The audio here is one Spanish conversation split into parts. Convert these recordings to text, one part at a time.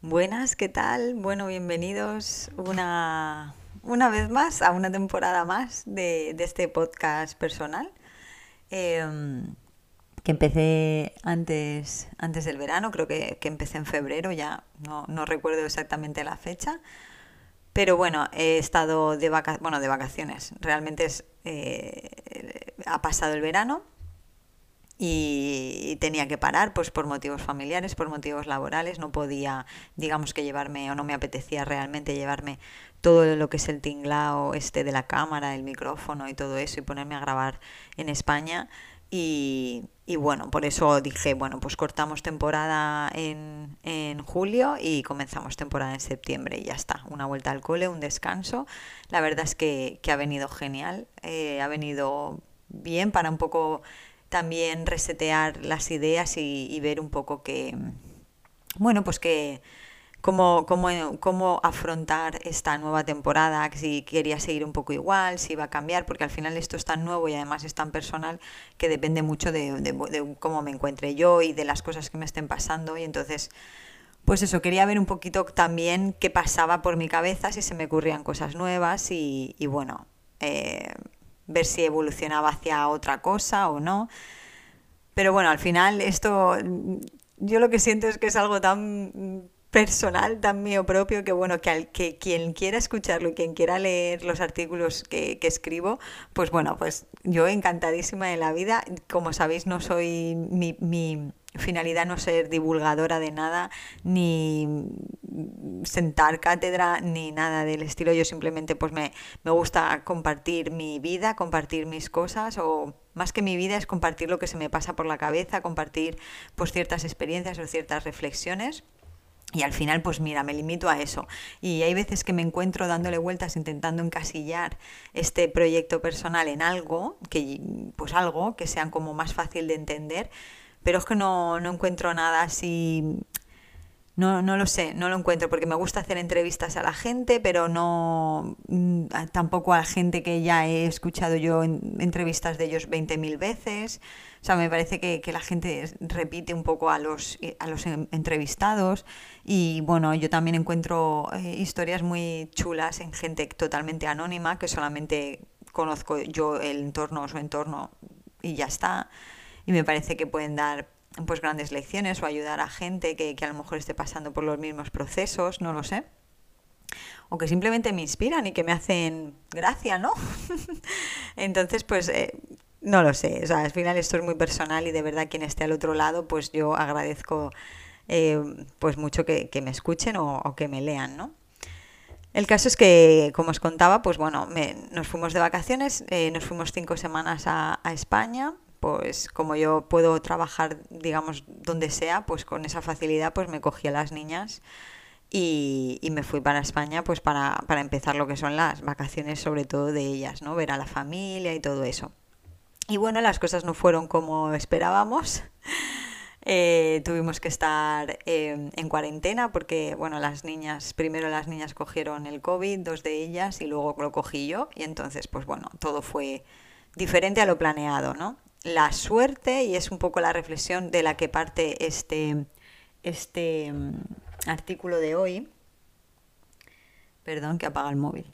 Buenas, ¿qué tal? Bueno, bienvenidos una, una vez más a una temporada más de, este podcast personal. Em, que empecé antes, antes del verano, creo que, empecé en febrero, ya no, recuerdo exactamente la fecha. Pero bueno, he estado de, bueno, de vacaciones. Realmente es, eh, ha pasado el verano y tenía que parar pues por motivos familiares, por motivos laborales, no podía, digamos que llevarme o no me apetecía realmente llevarme todo lo que es el tinglao este de la cámara, el micrófono y todo eso y ponerme a grabar en España y, y bueno, por eso dije, bueno, pues cortamos temporada en, en, julio y comenzamos temporada en septiembre y ya está, una vuelta al cole, un descanso. La verdad es que, que ha venido genial, eh, ha venido bien para un poco también resetear las ideas y, ver un poco que, bueno, pues que cómo, cómo, cómo, afrontar esta nueva temporada, si quería seguir un poco igual, si iba a cambiar, porque al final esto es tan nuevo y además es tan personal que depende mucho de, de, cómo me encuentre yo y de las cosas que me estén pasando y entonces... Pues eso, quería ver un poquito también qué pasaba por mi cabeza, si se me ocurrían cosas nuevas y, bueno, eh, ver si evolucionaba hacia otra cosa o no. Pero bueno, al final esto yo lo que siento es que es algo tan personal, tan mío propio, que bueno, que, al, que quien quiera escucharlo y quien quiera leer los artículos que, escribo, pues bueno, pues yo encantadísima de la vida. Como sabéis, no soy mi, mi finalidad no ser divulgadora de nada, ni sentar cátedra, ni nada del estilo. Yo simplemente pues me, me gusta compartir mi vida, compartir mis cosas, o más que mi vida es compartir lo que se me pasa por la cabeza, compartir pues ciertas experiencias o ciertas reflexiones. Y al final, pues mira, me limito a eso. Y hay veces que me encuentro dándole vueltas, intentando encasillar este proyecto personal en algo, que, pues algo que sea como más fácil de entender, pero es que no, no encuentro nada así no, no lo sé, no lo encuentro porque me gusta hacer entrevistas a la gente, pero no mm, tampoco a la gente que ya he escuchado yo en entrevistas de ellos 20.000 veces. O sea, me parece que, la gente repite un poco a los, a los entrevistados y bueno, yo también encuentro eh, historias muy chulas en gente totalmente anónima que solamente conozco yo el entorno su entorno y ya está. Y me parece que pueden dar pues grandes lecciones o ayudar a gente que, a lo mejor esté pasando por los mismos procesos, no lo sé. O que simplemente me inspiran y que me hacen gracia, ¿no? Entonces, pues eh, no lo sé. O sea, al final esto es muy personal y de verdad quien esté al otro lado, pues yo agradezco eh, pues mucho que, me escuchen o, que me lean, ¿no? El caso es que, como os contaba, pues bueno, nos fuimos de vacaciones, eh, nos fuimos cinco semanas a España pues como yo puedo trabajar, digamos, donde sea, pues con esa facilidad pues me cogí a las niñas y, me fui para España pues para, para, empezar lo que son las vacaciones sobre todo de ellas, ¿no? Ver a la familia y todo eso. Y bueno, las cosas no fueron como esperábamos. Eh, tuvimos que estar em, en cuarentena porque, bueno, las niñas, primero las niñas cogieron el COVID, dos de ellas, y luego lo cogí yo. Y entonces, pues bueno, todo fue diferente a lo planeado, ¿no? La suerte y es un poco la reflexión de la que parte este, este mm, artículo de hoy. Perdón que apaga el móvil.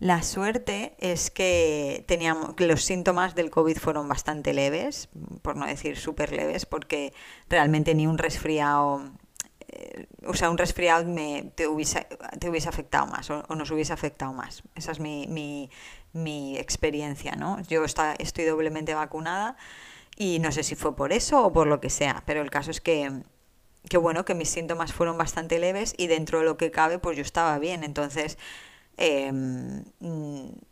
La suerte es que teníamos que los síntomas del COVID fueron bastante leves, por no decir súper leves, porque realmente ni un resfriado, eh, o sea, un resfriado me, te, hubiese, te hubiese afectado más o, nos hubiese afectado más. Esa es mi, mi, mi experiencia, ¿no? Yo está, estoy doblemente vacunada y no sé si fue por eso o por lo que sea, pero el caso es que, bueno, que mis síntomas fueron bastante leves y dentro de lo que cabe, pues yo estaba bien, entonces em,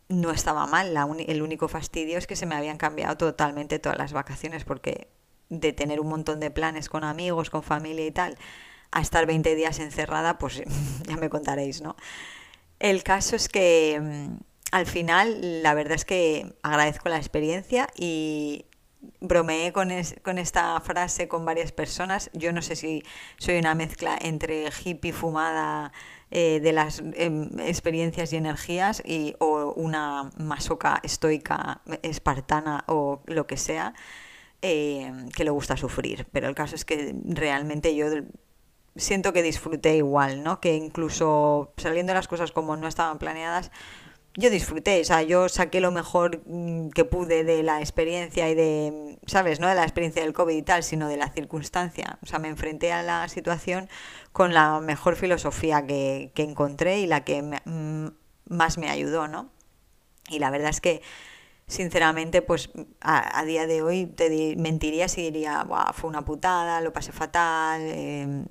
no estaba mal. el único fastidio es que se me habían cambiado totalmente todas las vacaciones, porque de tener un montón de planes con amigos, con familia y tal, a estar 20 días encerrada, pues ya me contaréis, ¿no? El caso es que em, al final, la verdad es que agradezco la experiencia y bromeé con, con esta frase con varias personas. Yo no sé si soy una mezcla entre hippie fumada eh, de las em, experiencias y energías y, o una masoca estoica, espartana o lo que sea, eh, que le gusta sufrir. Pero el caso es que realmente yo siento que disfruté igual, ¿no? Que incluso saliendo las cosas como no estaban planeadas, yo disfruté, o sea, yo saqué lo mejor mm, que pude de la experiencia y de, ¿sabes? No de la experiencia del COVID y tal, sino de la circunstancia. O sea, me enfrenté a la situación con la mejor filosofía que, encontré y la que mm, más me ayudó, ¿no? Y la verdad es que, sinceramente, pues a, día de hoy te mentiría si diría, fue una putada, lo pasé fatal, em,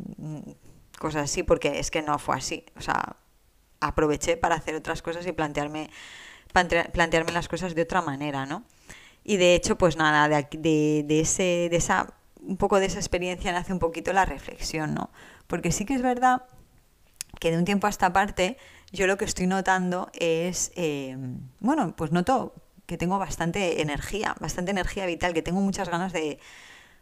cosas así, porque es que no fue así. O sea, aproveché para hacer otras cosas y plantearme, plantearme las cosas de otra manera, ¿no? Y de hecho, pues nada, de, de, ese, de esa, un poco de esa experiencia nace un poquito la reflexión, ¿no? Porque sí que es verdad que de un tiempo a esta parte yo lo que estoy notando es, eh, bueno, pues noto que tengo bastante energía, bastante energía vital, que tengo muchas ganas de,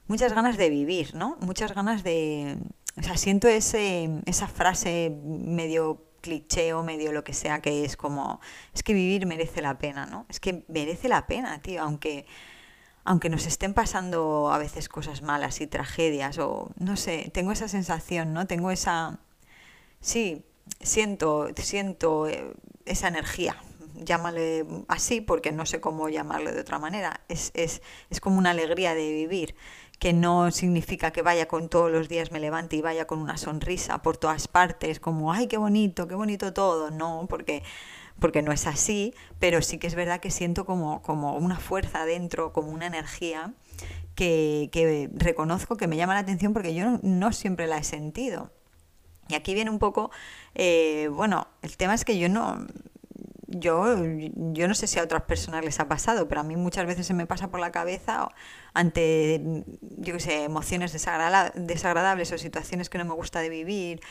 muchas ganas de vivir, ¿no? Muchas ganas de, o sea, siento ese, esa frase medio cliché o medio lo que sea que es como, es que vivir merece la pena, ¿no? Es que merece la pena, tío, aunque, aunque nos estén pasando a veces cosas malas y tragedias o no sé, tengo esa sensación, ¿no? Tengo esa, sí, siento, siento eh, esa energía, llámale así porque no sé cómo llamarlo de otra manera, es, es, es como una alegría de vivir que no significa que vaya con todos los días me levante y vaya con una sonrisa por todas partes, como, ay, qué bonito, qué bonito todo, no, porque, porque no es así, pero sí que es verdad que siento como, como una fuerza dentro, como una energía que, que reconozco que me llama la atención porque yo no, siempre la he sentido. Y aquí viene un poco, eh, bueno, el tema es que yo no, yo, yo no sé si a otras personas les ha pasado, pero a mí muchas veces se me pasa por la cabeza ante, yo qué sé, emociones desagradables o situaciones que no me gusta de vivir,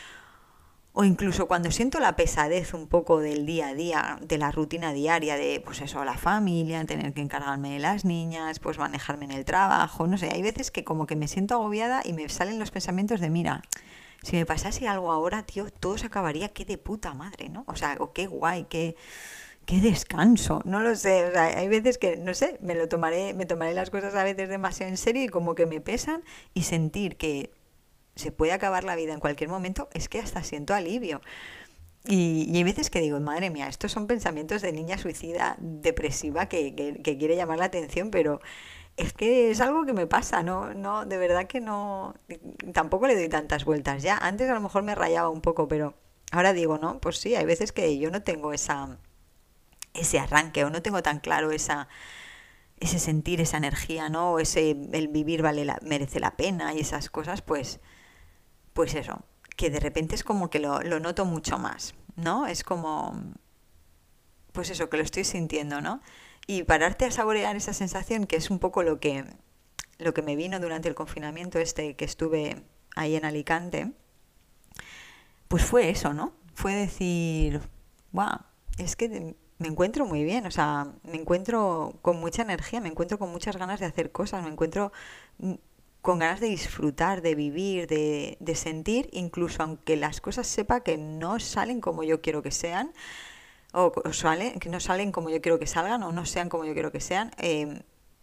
o incluso cuando siento la pesadez un poco del día a día, de la rutina diaria, de pues eso, la familia, tener que encargarme de las niñas, pues manejarme en el trabajo, no sé, hay veces que como que me siento agobiada y me salen los pensamientos de, mira, si me pasase algo ahora, tío, todo se acabaría, qué de puta madre, ¿no? O sea, qué guay, qué, qué descanso, no lo sé, hay veces que, no sé, me lo tomaré, me tomaré las cosas a veces demasiado en serio y como que me pesan y sentir que se puede acabar la vida en cualquier momento, es que hasta siento alivio. Y, y hay veces que digo, madre mía, estos son pensamientos de niña suicida, depresiva, que, que, que quiere llamar la atención, pero es que es algo que me pasa, no, no, de verdad que no, tampoco le doy tantas vueltas ya. Antes a lo mejor me rayaba un poco, pero ahora digo, no, pues sí, hay veces que yo no tengo esa, ese arranque o no tengo tan claro esa, ese sentir, esa energía, ¿no? O ese, el vivir vale la, merece la pena y esas cosas, pues, pues eso, que de repente es como que lo, lo noto mucho más, ¿no? Es como, pues eso, que lo estoy sintiendo, ¿no? Y pararte a saborear esa sensación, que es un poco lo que, lo que me vino durante el confinamiento este que estuve ahí en Alicante, pues fue eso, ¿no? Fue decir, wow, es que me encuentro muy bien, o sea, me encuentro con mucha energía, me encuentro con muchas ganas de hacer cosas, me encuentro mm, con ganas de disfrutar, de vivir, de, de sentir, incluso aunque las cosas sepa que no salen como yo quiero que sean, o, que no salen como yo quiero que salgan o no sean como yo quiero que sean, em,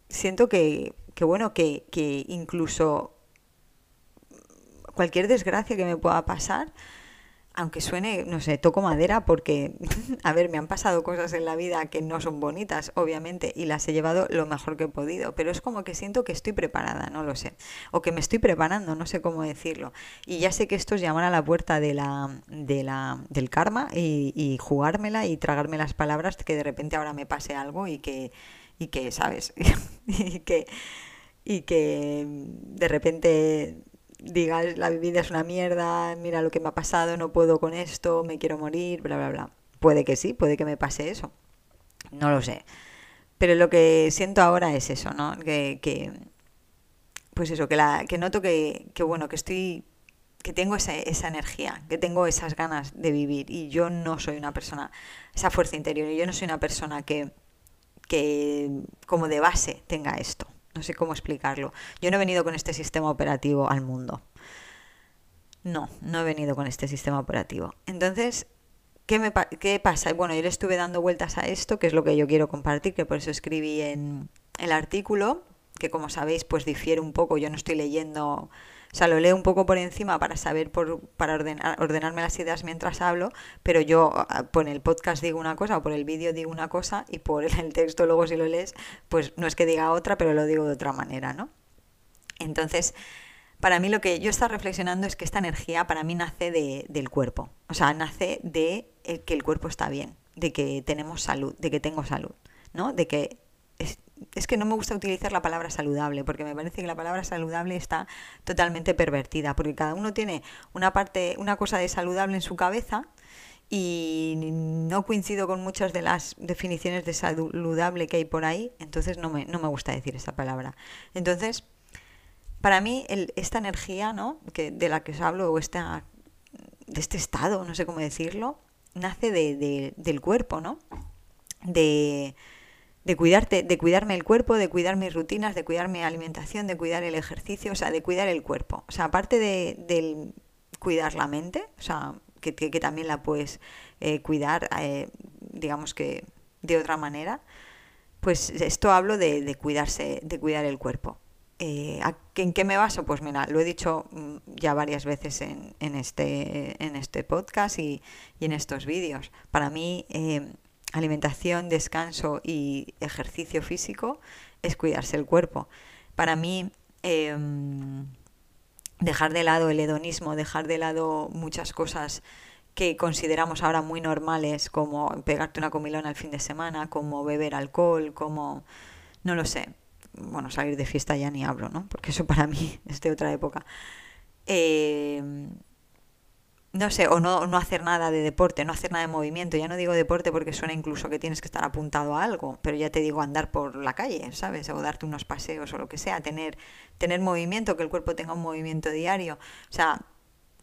siento que, que bueno, que, que incluso cualquier desgracia que me pueda pasar, aunque suene, no sé, toco madera porque, a ver, me han pasado cosas en la vida que no son bonitas, obviamente, y las he llevado lo mejor que he podido, pero es como que siento que estoy preparada, no lo sé, o que me estoy preparando, no sé cómo decirlo. Y ya sé que esto es llamar a la puerta de la, de la, del karma y, y jugármela y tragarme las palabras que de repente ahora me pase algo y que, y que ¿sabes? y que, y que de repente digas la vida es una mierda, mira lo que me ha pasado, no puedo con esto, me quiero morir, bla, bla, bla. Puede que sí, puede que me pase eso. No lo sé. Pero lo que siento ahora es eso, ¿no? Que, que pues eso, que, la, que noto que, que, bueno, que estoy, que tengo esa, esa energía, que tengo esas ganas de vivir y yo no soy una persona, esa fuerza interior, y yo no soy una persona que, que como de base tenga esto. No sé cómo explicarlo. Yo no he venido con este sistema operativo al mundo. No, no he venido con este sistema operativo. Entonces, ¿qué, me, ¿qué pasa? Bueno, yo le estuve dando vueltas a esto, que es lo que yo quiero compartir, que por eso escribí en el artículo, que como sabéis, pues difiere un poco. Yo no estoy leyendo o sea, lo leo un poco por encima para saber, por, para ordenar, ordenarme las ideas mientras hablo, pero yo ah, por el podcast digo una cosa o por el vídeo digo una cosa y por el texto luego si lo lees, pues no es que diga otra, pero lo digo de otra manera, ¿no? Entonces, para mí lo que yo estaba reflexionando es que esta energía para mí nace de, del cuerpo, o sea, nace de que el cuerpo está bien, de que tenemos salud, de que tengo salud, ¿no? De que es que no me gusta utilizar la palabra saludable, porque me parece que la palabra saludable está totalmente pervertida, porque cada uno tiene una parte, una cosa de saludable en su cabeza y no coincido con muchas de las definiciones de saludable que hay por ahí, entonces no me, no me gusta decir esta palabra. Entonces, para mí, esta energía ¿no? que, de la que os hablo, o esta, de este estado, no sé cómo decirlo, nace de, del cuerpo, ¿no? De, de cuidarte, de cuidarme el cuerpo, de cuidar mis rutinas, de cuidar mi alimentación, de cuidar el ejercicio, o sea, de cuidar el cuerpo. O sea, aparte de, del cuidar la mente, o sea, que, que, también la puedes eh, cuidar, eh, digamos que de otra manera, pues esto hablo de, de cuidarse, de cuidar el cuerpo. Eh, ¿En qué me baso? Pues mira, lo he dicho mm, ya varias veces en, en este, en este podcast y, y en estos vídeos. Para mí, alimentación, descanso y ejercicio físico es cuidarse el cuerpo. Para mí, em, dejar de lado el hedonismo, dejar de lado muchas cosas que consideramos ahora muy normales, como pegarte una comilona al fin de semana, como beber alcohol, como, no lo sé, bueno, salir de fiesta ya ni hablo, ¿no? Porque eso para mí es de otra época. Eh, no sé, o no, no hacer nada de deporte, no hacer nada de movimiento. Ya no digo deporte porque suena incluso que tienes que estar apuntado a algo, pero ya te digo andar por la calle, ¿sabes? O darte unos paseos o lo que sea, tener, tener movimiento, que el cuerpo tenga un movimiento diario. O sea,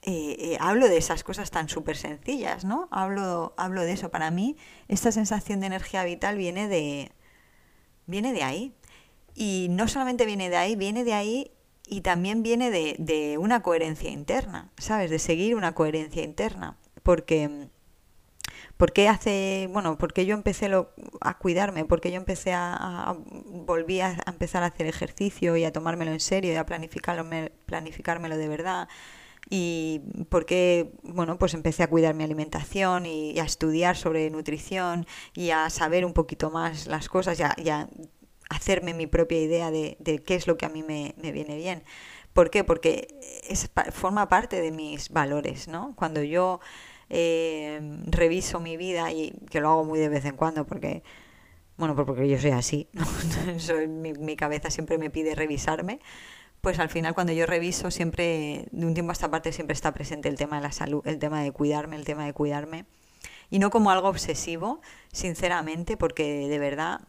eh, eh, hablo de esas cosas tan súper sencillas, ¿no? Hablo, hablo de eso. Para mí, esta sensación de energía vital viene de, viene de ahí. Y no solamente viene de ahí, viene de ahí y también viene de, de, una coherencia interna, ¿sabes? De seguir una coherencia interna. Porque, porque hace, bueno, porque yo empecé lo, a cuidarme, porque yo empecé a, a, volví a empezar a hacer ejercicio y a tomármelo en serio y a planificarlo, planificármelo de verdad. Y porque, bueno, pues empecé a cuidar mi alimentación y, a estudiar sobre nutrición y a saber un poquito más las cosas y a, y a hacerme mi propia idea de, de qué es lo que a mí me, me viene bien. ¿Por qué? Porque es, forma parte de mis valores, ¿no? Cuando yo eh, reviso mi vida, y que lo hago muy de vez en cuando, porque, bueno, pues porque yo soy así, mi, mi cabeza siempre me pide revisarme, pues al final cuando yo reviso siempre, de un tiempo a esta parte siempre está presente el tema de la salud, el tema de cuidarme, el tema de cuidarme y no como algo obsesivo, sinceramente, porque de verdad,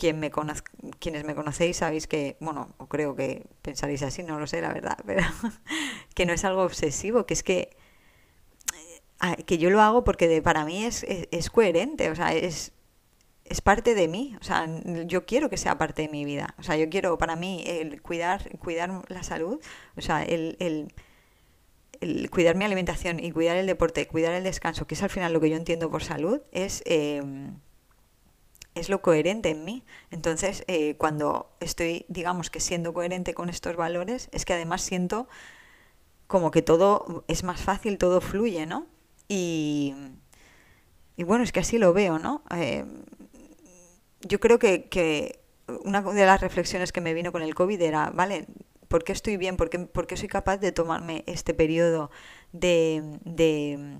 quien me quienes me conocéis sabéis que, bueno, o creo que pensaréis así, no lo sé, la verdad, pero que no es algo obsesivo, que es que eh, que yo lo hago porque para mí es, es, coherente, o sea, es, es parte de mí, o sea, yo quiero que sea parte de mi vida, o sea, yo quiero, para mí, el cuidar, cuidar la salud, o sea, el, el el cuidar mi alimentación y cuidar el deporte, cuidar el descanso, que es al final lo que yo entiendo por salud, es, eh, es lo coherente en mí. Entonces, eh, cuando estoy, digamos que siendo coherente con estos valores, es que además siento como que todo es más fácil, todo fluye, ¿no? Y, y bueno, es que así lo veo, ¿no? Eh, yo creo que, que una de las reflexiones que me vino con el COVID era, vale, ¿Por qué estoy bien? ¿Por qué, soy capaz de tomarme este periodo de, de,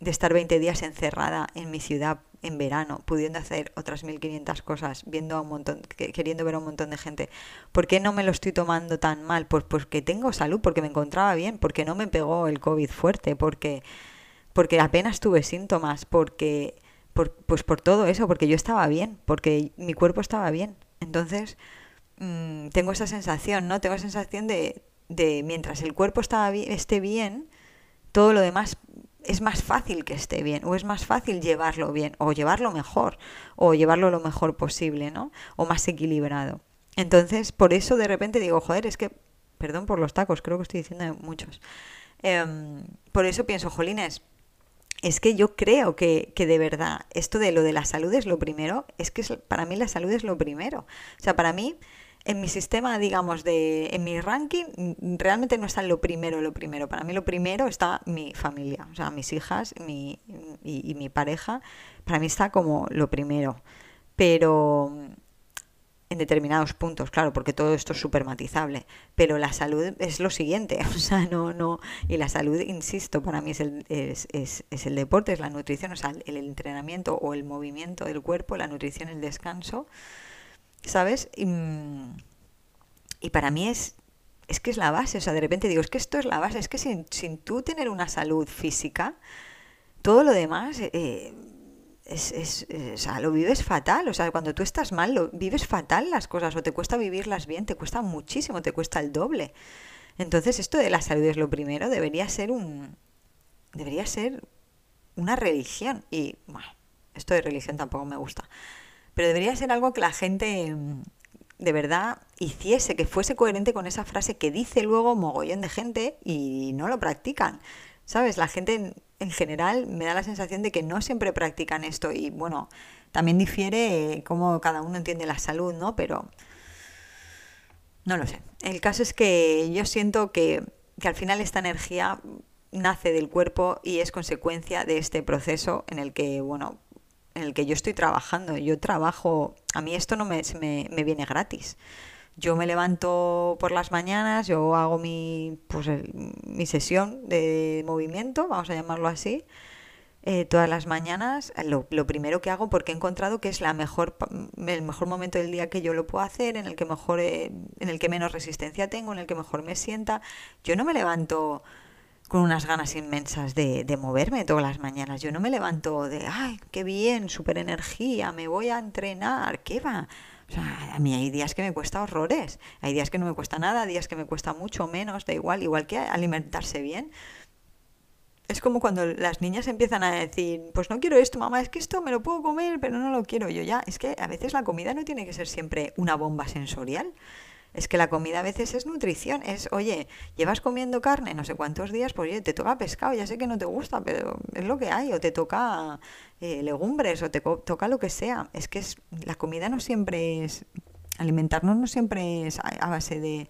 de estar 20 días encerrada en mi ciudad en verano, pudiendo hacer otras 1500 cosas, viendo a un montón, queriendo ver a un montón de gente. ¿Por qué no me lo estoy tomando tan mal? Pues porque tengo salud, porque me encontraba bien, porque no me pegó el COVID fuerte, porque, porque apenas tuve síntomas, porque, por, pues por todo eso, porque yo estaba bien, porque mi cuerpo estaba bien. Entonces, Mm, tengo esa sensación, ¿no? Tengo la sensación de, de mientras el cuerpo está esté bien, todo lo demás es más fácil que esté bien, o es más fácil llevarlo bien, o llevarlo mejor, o llevarlo lo mejor posible, ¿no? O más equilibrado. Entonces, por eso de repente digo, joder, es que, perdón por los tacos, creo que estoy diciendo muchos. Em, por eso pienso, Jolines, es que yo creo que, que, de verdad esto de lo de la salud es lo primero, es que para mí la salud es lo primero. O sea, para mí, en mi sistema, digamos, de, en mi ranking, realmente no está lo primero, lo primero. Para mí lo primero está mi familia, o sea, mis hijas mi, y, y mi pareja, para mí está como lo primero. Pero en determinados puntos, claro, porque todo esto es súper matizable, pero la salud es lo siguiente, o sea, no, no, y la salud, insisto, para mí es el, es, es, es el deporte, es la nutrición, o sea, el, entrenamiento o el movimiento del cuerpo, la nutrición, el descanso, ¿sabes? Y, y, para mí es, es que es la base, o sea, de repente digo, es que esto es la base, es que sin, sin tú tener una salud física, todo lo demás... Eh, es, es, o sea, lo vives fatal. O sea, cuando tú estás mal, lo, vives fatal las cosas o te cuesta vivirlas bien, te cuesta muchísimo, te cuesta el doble. Entonces, esto de la salud es lo primero, debería ser un. debería ser una religión. Y, bueno, esto de religión tampoco me gusta. Pero debería ser algo que la gente de verdad hiciese, que fuese coherente con esa frase que dice luego mogollón de gente y no lo practican. ¿Sabes? La gente en general me da la sensación de que no siempre practican esto y bueno, también difiere cómo cada uno entiende la salud, ¿no? Pero no lo sé. El caso es que yo siento que, que al final esta energía nace del cuerpo y es consecuencia de este proceso en el que, bueno, en el que yo estoy trabajando. Yo trabajo, a mí esto no me, me, me viene gratis. Yo me levanto por las mañanas, yo hago mi, pues, mi sesión de movimiento, vamos a llamarlo así, eh, todas las mañanas. Lo, primero que hago, porque he encontrado que es la mejor, el mejor momento del día que yo lo puedo hacer, en el que mejor, eh, en el que menos resistencia tengo, en el que mejor me sienta. Yo no me levanto con unas ganas inmensas de, de, moverme todas las mañanas. Yo no me levanto de, ay, qué bien, super energía, me voy a entrenar, ¿qué va? O sea, a mí hay días que me cuesta horrores, hay días que no me cuesta nada, días que me cuesta mucho menos, da igual, igual que alimentarse bien. Es como cuando las niñas empiezan a decir, pues no quiero esto, mamá, es que esto me lo puedo comer, pero no lo quiero yo ya. Es que a veces la comida no tiene que ser siempre una bomba sensorial. Es que la comida a veces es nutrición, es, oye, llevas comiendo carne no sé cuántos días, pues oye, te toca pescado, ya sé que no te gusta, pero es lo que hay, o te toca eh, legumbres, o te toca lo que sea. Es que es, la comida no siempre es, alimentarnos no siempre es a, base de,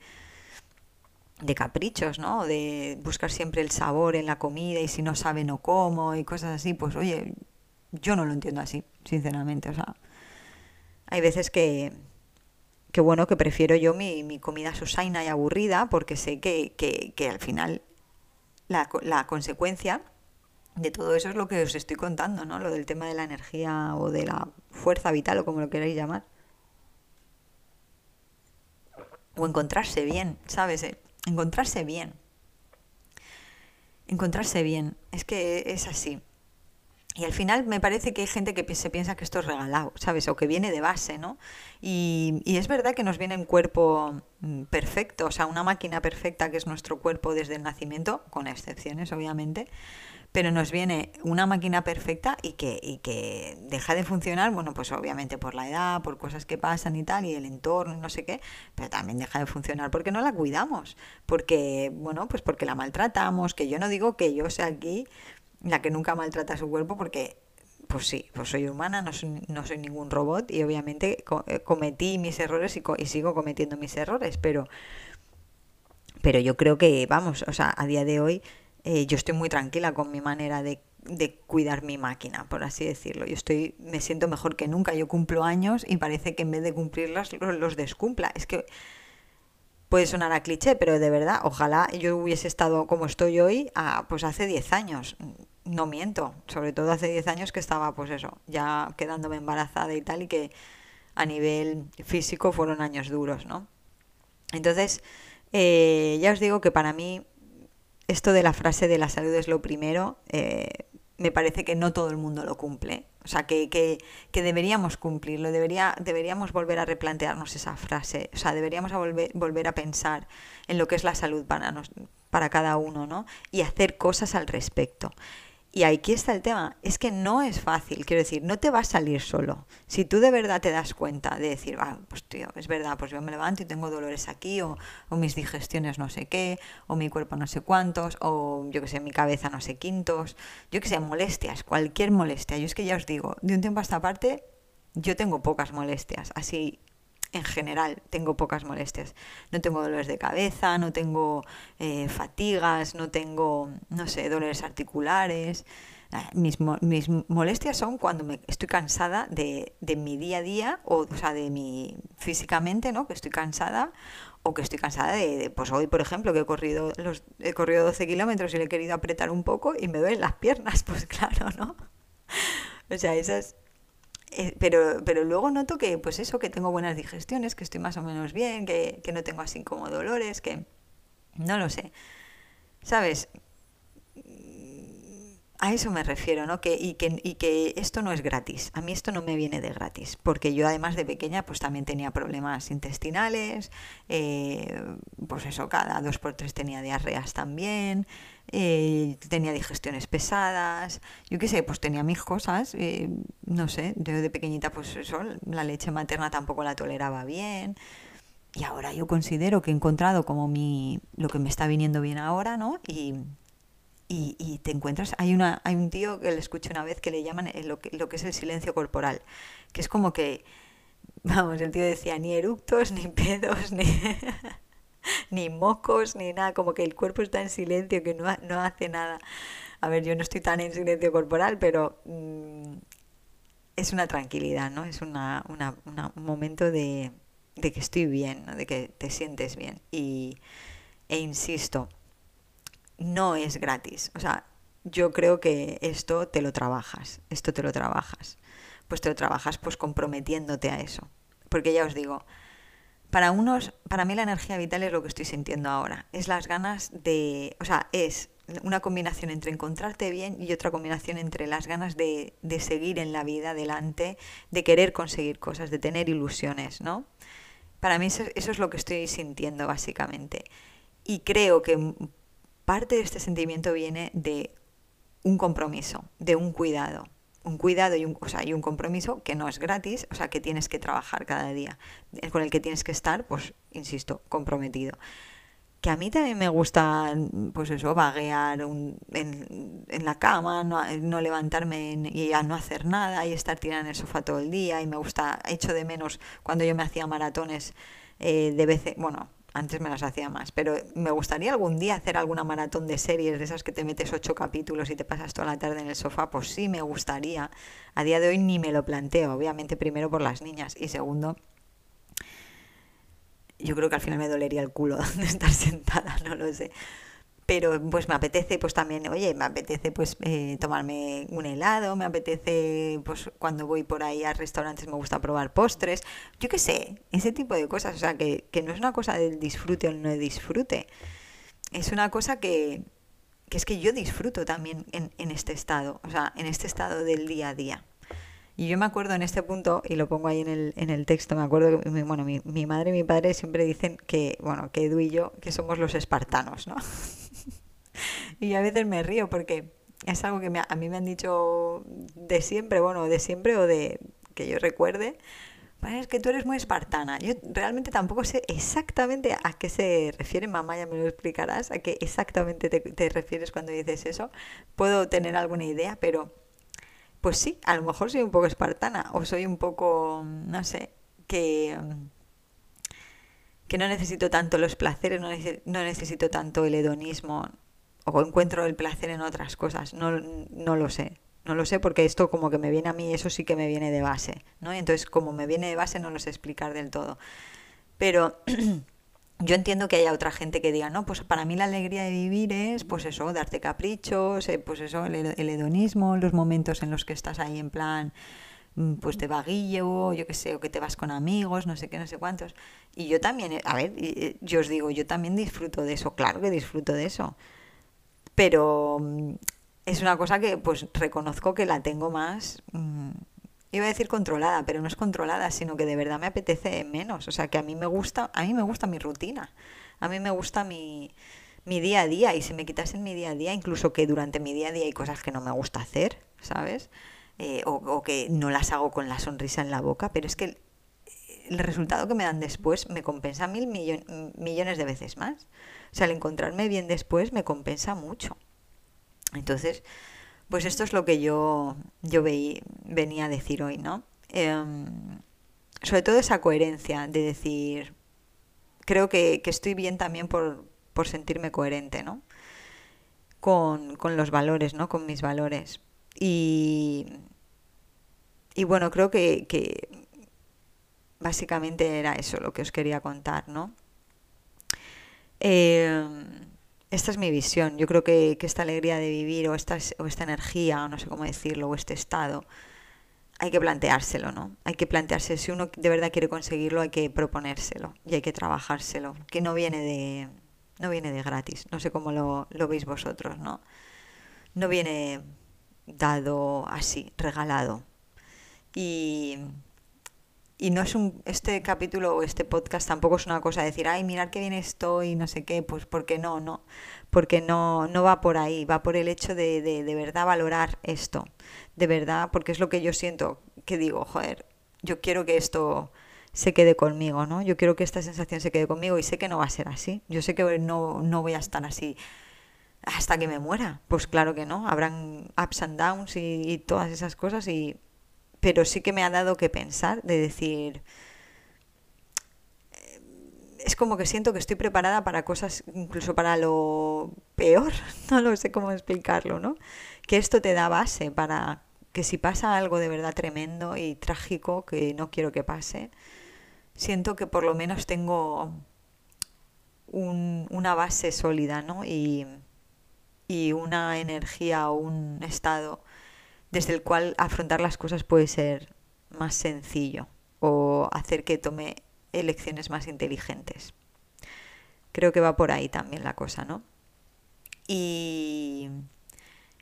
de caprichos, ¿no? De buscar siempre el sabor en la comida y si no sabe no como y cosas así, pues oye, yo no lo entiendo así, sinceramente, o sea, hay veces que que bueno, que prefiero yo mi, mi comida susaina y aburrida porque sé que, que, que al final la, la, consecuencia de todo eso es lo que os estoy contando, ¿no? Lo del tema de la energía o de la fuerza vital o como lo queráis llamar. O encontrarse bien, ¿sabes? Eh, encontrarse bien. Encontrarse bien. Es que es así. Y al final me parece que hay gente que se piensa que esto es regalado, ¿sabes? O que viene de base, ¿no? Y, y, es verdad que nos viene un cuerpo mm, perfecto, o sea, una máquina perfecta que es nuestro cuerpo desde el nacimiento, con excepciones, obviamente, pero nos viene una máquina perfecta y que, y que deja de funcionar, bueno, pues obviamente por la edad, por cosas que pasan y tal, y el entorno, no sé qué, pero también deja de funcionar porque no la cuidamos, porque, bueno, pues porque la maltratamos, que yo no digo que yo sea aquí la que nunca maltrata su cuerpo porque pues sí, pues soy humana, no soy, no soy ningún robot y obviamente eh, cometí mis errores y, y, sigo cometiendo mis errores, pero, pero yo creo que, vamos, o sea, a día de hoy eh, yo estoy muy tranquila con mi manera de, de, cuidar mi máquina, por así decirlo. Yo estoy, me siento mejor que nunca, yo cumplo años y parece que en vez de cumplirlas los, descumpla. Es que puede sonar a cliché, pero de verdad, ojalá yo hubiese estado como estoy hoy, a, pues hace 10 años no miento, sobre todo hace 10 años que estaba, pues eso, ya quedándome embarazada y tal, y que a nivel físico fueron años duros, ¿no? Entonces, eh, ya os digo que para mí esto de la frase de la salud es lo primero, eh, me parece que no todo el mundo lo cumple. O sea, que, que, deberíamos cumplirlo, debería, deberíamos volver a replantearnos esa frase, o sea, deberíamos a volver, volver a pensar en lo que es la salud para, nos, para cada uno, ¿no? Y hacer cosas al respecto. Y aquí está el tema, es que no es fácil, quiero decir, no te va a salir solo. Si tú de verdad te das cuenta de decir, ah, pues tío, es verdad, pues yo me levanto y tengo dolores aquí, o, o mis digestiones no sé qué, o mi cuerpo no sé cuántos, o yo que sé, mi cabeza no sé quintos, yo que sé, molestias, cualquier molestia. Yo es que ya os digo, de un tiempo a esta parte, yo tengo pocas molestias, así en general tengo pocas molestias. No tengo dolores de cabeza, no tengo eh, fatigas, no tengo, no sé, dolores articulares. Ah, mis, mis molestias son cuando me estoy cansada de, de, mi día a día, o, o sea, de mi físicamente, ¿no? Que estoy cansada, o que estoy cansada de, pues hoy, por ejemplo, que he corrido, los, he corrido 12 kilómetros y le he querido apretar un poco y me duelen las piernas, pues claro, ¿no? O sea, esas, eh, pero, pero luego noto que, pues eso, que tengo buenas digestiones, que estoy más o menos bien, que, que no tengo así como dolores, que no lo sé. ¿Sabes? A eso me refiero, ¿no? Que, y, que, y que esto no es gratis. A mí esto no me viene de gratis, porque yo además de pequeña pues también tenía problemas intestinales, eh, pues eso, cada dos por tres tenía diarreas también, eh, tenía digestiones pesadas, yo qué sé, pues tenía mis cosas, eh, no sé, yo de pequeñita pues eso, la leche materna tampoco la toleraba bien. Y ahora yo considero que he encontrado como mi, lo que me está viniendo bien ahora, ¿no? Y, y, te encuentras, hay, una, hay un tío que le escuché una vez que le llaman lo que, lo que es el silencio corporal, que es como que, vamos, el tío decía ni eructos, ni pedos, ni, ni mocos, ni nada, como que el cuerpo está en silencio, que no, no hace nada. A ver, yo no estoy tan en silencio corporal, pero mm, es una tranquilidad, ¿no? Es una, una, un momento de, de que estoy bien, ¿no? de que te sientes bien. Y, e insisto, no es gratis. O sea, yo creo que esto te lo trabajas, esto te lo trabajas. Pues te lo trabajas pues comprometiéndote a eso. Porque ya os digo, para unos, para mí la energía vital es lo que estoy sintiendo ahora. Es las ganas de, o sea, es una combinación entre encontrarte bien y otra combinación entre las ganas de, de seguir en la vida adelante, de querer conseguir cosas, de tener ilusiones, ¿no? Para mí eso, eso es lo que estoy sintiendo básicamente. Y creo que parte de este sentimiento viene de un compromiso, de un cuidado. Un cuidado y un, o sea, un compromiso que no es gratis, o sea, que tienes que trabajar cada día, con el que tienes que estar, pues, insisto, comprometido. Que a mí también me gusta, pues eso, vaguear en, en, la cama, no, no levantarme y ya no hacer nada y estar tirada en el sofá todo el día. Y me gusta, echo de menos cuando yo me hacía maratones eh, de veces, bueno, antes me las hacía más, pero me gustaría algún día hacer alguna maratón de series, de esas que te metes ocho capítulos y te pasas toda la tarde en el sofá, pues sí me gustaría. A día de hoy ni me lo planteo, obviamente primero por las niñas y segundo, yo creo que al final me dolería el culo de estar sentada, no lo sé pero pues me apetece pues también, oye, me apetece pues eh, tomarme un helado, me apetece pues cuando voy por ahí a restaurantes me gusta probar postres, yo qué sé, ese tipo de cosas, o sea, que, que no es una cosa del disfrute o no disfrute, es una cosa que, que es que yo disfruto también en, en este estado, o sea, en este estado del día a día. Y yo me acuerdo en este punto, y lo pongo ahí en el, en el texto, me acuerdo que bueno, mi, mi madre y mi padre siempre dicen que, bueno, que Edu y yo, que somos los espartanos, ¿no? y a veces me río porque es algo que a mí me han dicho de siempre, bueno, de siempre o de que yo recuerde. es que tú eres muy espartana. Yo realmente tampoco sé exactamente a qué se refiere, mamá, ya me lo explicarás, a qué exactamente te, te refieres cuando dices eso. Puedo tener alguna idea, pero pues sí, a lo mejor soy un poco espartana o soy un poco, no sé, que, que no necesito tanto los placeres, no necesito tanto el hedonismo o encuentro el placer en otras cosas, no, no lo sé. No lo sé porque esto como que me viene a mí, eso sí que me viene de base, ¿no? Entonces como me viene de base no lo sé explicar del todo. Pero yo entiendo que haya otra gente que diga, no, pues para mí la alegría de vivir es, pues eso, darte caprichos, eh, pues eso, el, hedonismo, los momentos en los que estás ahí en plan, mm, pues de vaguillo, yo qué sé, o que te vas con amigos, no sé qué, no sé cuántos. Y yo también, a ver, yo os digo, yo también disfruto de eso, claro que disfruto de eso. Pero mm, es una cosa que pues reconozco que la tengo más... Mm, iba a decir controlada, pero no es controlada, sino que de verdad me apetece menos. O sea, que a mí me gusta, a mí me gusta mi rutina. A mí me gusta mi, mi día a día y si me quitasen mi día a día, incluso que durante mi día a día hay cosas que no me gusta hacer, ¿sabes? Eh, o, que no las hago con la sonrisa en la boca, pero es que el, resultado que me dan después me compensa mil millones de veces más. O sea, el encontrarme bien después me compensa mucho. Entonces, pues esto es lo que yo, yo venía a decir hoy, ¿no? Em, sobre todo esa coherencia de decir, creo que, estoy bien también por, sentirme coherente, ¿no? Con, los valores, ¿no? Con mis valores. Y, y bueno, creo que, básicamente era eso lo que os quería contar, ¿no? Em, esta es mi visión. Yo creo que, esta alegría de vivir o esta, o esta energía, o no sé cómo decirlo, o este estado, hay que planteárselo, ¿no? Hay que plantearse, si uno de verdad quiere conseguirlo, hay que proponérselo y hay que trabajárselo, que no viene de, no viene de gratis, no sé cómo lo, lo veis vosotros, ¿no? No viene dado así, regalado. Y y no es un, este capítulo o este podcast tampoco es una cosa de decir, ay, mirar qué bien estoy, no sé qué, pues porque no, no, porque no, no va por ahí, va por el hecho de, de, de verdad valorar esto, de verdad, porque es lo que yo siento, que digo, joder, yo quiero que esto se quede conmigo, ¿no? Yo quiero que esta sensación se quede conmigo y sé que no va a ser así, yo sé que no, no voy a estar así hasta que me muera, pues claro que no, habrán ups and downs y, y todas esas cosas y pero sí que me ha dado que pensar, de decir, eh, es como que siento que estoy preparada para cosas, incluso para lo peor, no lo sé cómo explicarlo, ¿no? Que esto te da base para que si pasa algo de verdad tremendo y trágico, que no quiero que pase, siento que por lo menos tengo una base sólida, ¿no? Y, y una energía o un estado desde el cual afrontar las cosas puede ser más sencillo o hacer que tome elecciones más inteligentes. Creo que va por ahí también la cosa, ¿no? Y,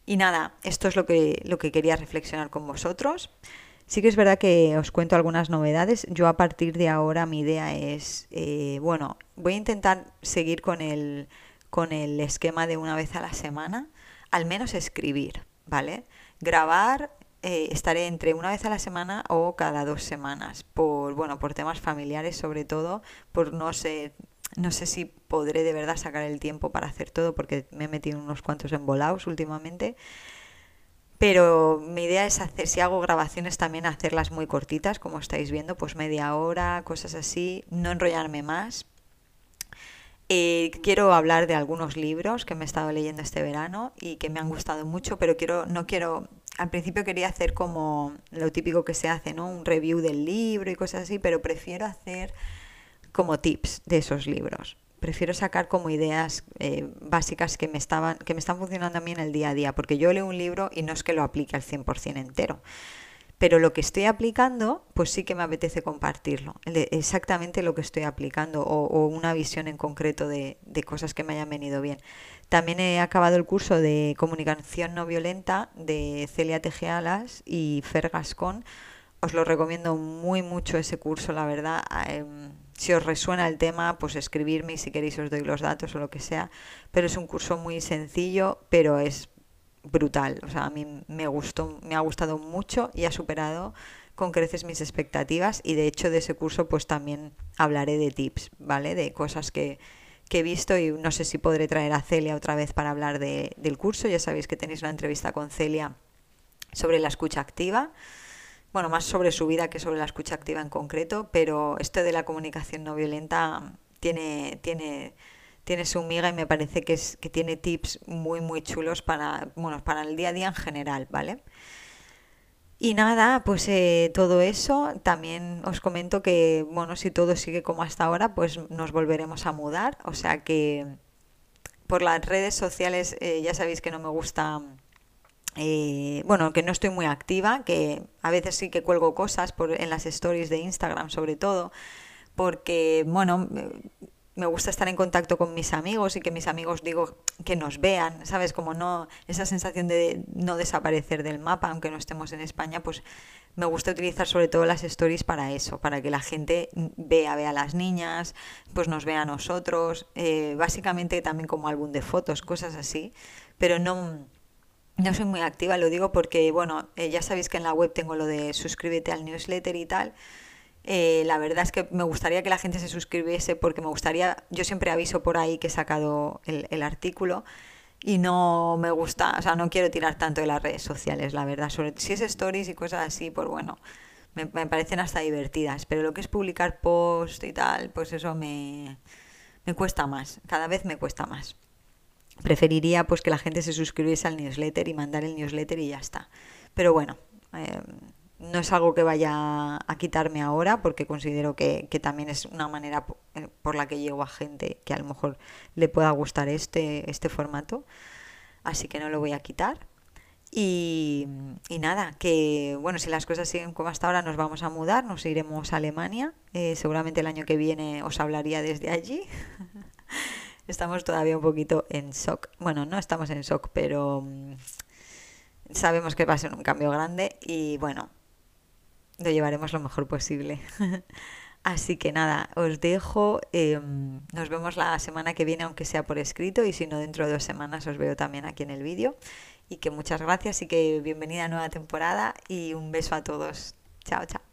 y nada, esto es lo que, lo que quería reflexionar con vosotros. Sí que es verdad que os cuento algunas novedades. Yo a partir de ahora mi idea es, eh, bueno, voy a intentar seguir con el, con el esquema de una vez a la semana, al menos escribir, ¿vale? Grabar eh, estaré entre una vez a la semana o cada dos semanas, por bueno, por temas familiares sobre todo, por no sé, no sé si podré de verdad sacar el tiempo para hacer todo porque me he metido unos cuantos embolados últimamente. Pero mi idea es hacer, si hago grabaciones también hacerlas muy cortitas, como estáis viendo, pues media hora, cosas así, no enrollarme más. Eh, quiero hablar de algunos libros que me he estado leyendo este verano y que me han gustado mucho, pero quiero, no quiero, al principio quería hacer como lo típico que se hace, ¿no? Un review del libro y cosas así, pero prefiero hacer como tips de esos libros. Prefiero sacar como ideas eh, básicas que me, estaban, que me están funcionando a mí en el día a día, porque yo leo un libro y no es que lo aplique al 100% entero pero lo que estoy aplicando, pues sí que me apetece compartirlo, exactamente lo que estoy aplicando o, una visión en concreto de, cosas que me hayan venido bien. También he acabado el curso de comunicación no violenta de Celia Tejealas y Fer Gascón. Os lo recomiendo muy mucho ese curso, la verdad. Em, si os resuena el tema, pues escribirme y si queréis os doy los datos o lo que sea. Pero es un curso muy sencillo, pero es brutal. O sea, a mí me gustó, me ha gustado mucho y ha superado con creces mis expectativas y de hecho de ese curso pues también hablaré de tips, ¿vale? De cosas que, he visto y no sé si podré traer a Celia otra vez para hablar de, del curso. Ya sabéis que tenéis una entrevista con Celia sobre la escucha activa. Bueno, más sobre su vida que sobre la escucha activa en concreto, pero esto de la comunicación no violenta tiene, tiene tiene su miga y me parece que, es, que tiene tips muy, muy chulos para, bueno, para el día a día en general, ¿vale? Y nada, pues eh, todo eso. También os comento que, bueno, si todo sigue como hasta ahora, pues nos volveremos a mudar. O sea que por las redes sociales eh, ya sabéis que no me gusta, eh, bueno, que no estoy muy activa, que a veces sí que cuelgo cosas por, en las stories de Instagram sobre todo, porque, bueno, me gusta estar en contacto con mis amigos y que mis amigos digo que nos vean, ¿sabes? Como no esa sensación de no desaparecer del mapa aunque no estemos en España, pues me gusta utilizar sobre todo las stories para eso, para que la gente vea, vea a las niñas, pues nos vea a nosotros, eh, básicamente también como álbum de fotos, cosas así, pero no no soy muy activa, lo digo porque, bueno, eh, ya sabéis que en la web tengo lo de suscríbete al newsletter y tal. Eh, la verdad es que me gustaría que la gente se suscribiese porque me gustaría, yo siempre aviso por ahí que he sacado el, artículo y no me gusta, o sea, no quiero tirar tanto de las redes sociales, la verdad. Sobre, si es stories y cosas así, pues bueno, me, me parecen hasta divertidas, pero lo que es publicar post y tal, pues eso me, me cuesta más, cada vez me cuesta más preferiría pues que la gente se suscribiese al newsletter y mandar el newsletter y ya está. Pero bueno, eh, no es algo que vaya a quitarme ahora porque considero que, también es una manera eh, por la que llego a gente que a lo mejor le pueda gustar este, este formato. Así que no lo voy a quitar. Y, nada, que bueno, si las cosas siguen como hasta ahora, nos vamos a mudar, nos iremos a Alemania. Eh, seguramente el año que viene os hablaría desde allí. estamos todavía un poquito en shock. Bueno, no estamos en shock, pero mm, sabemos que va a ser un cambio grande y bueno, lo llevaremos lo mejor posible. Así que nada, os dejo. Em, nos vemos la semana que viene, aunque sea por escrito, y si no, dentro de dos semanas os veo también aquí en el vídeo. Y que muchas gracias y que bienvenida a nueva temporada y un beso a todos. Chao, chao.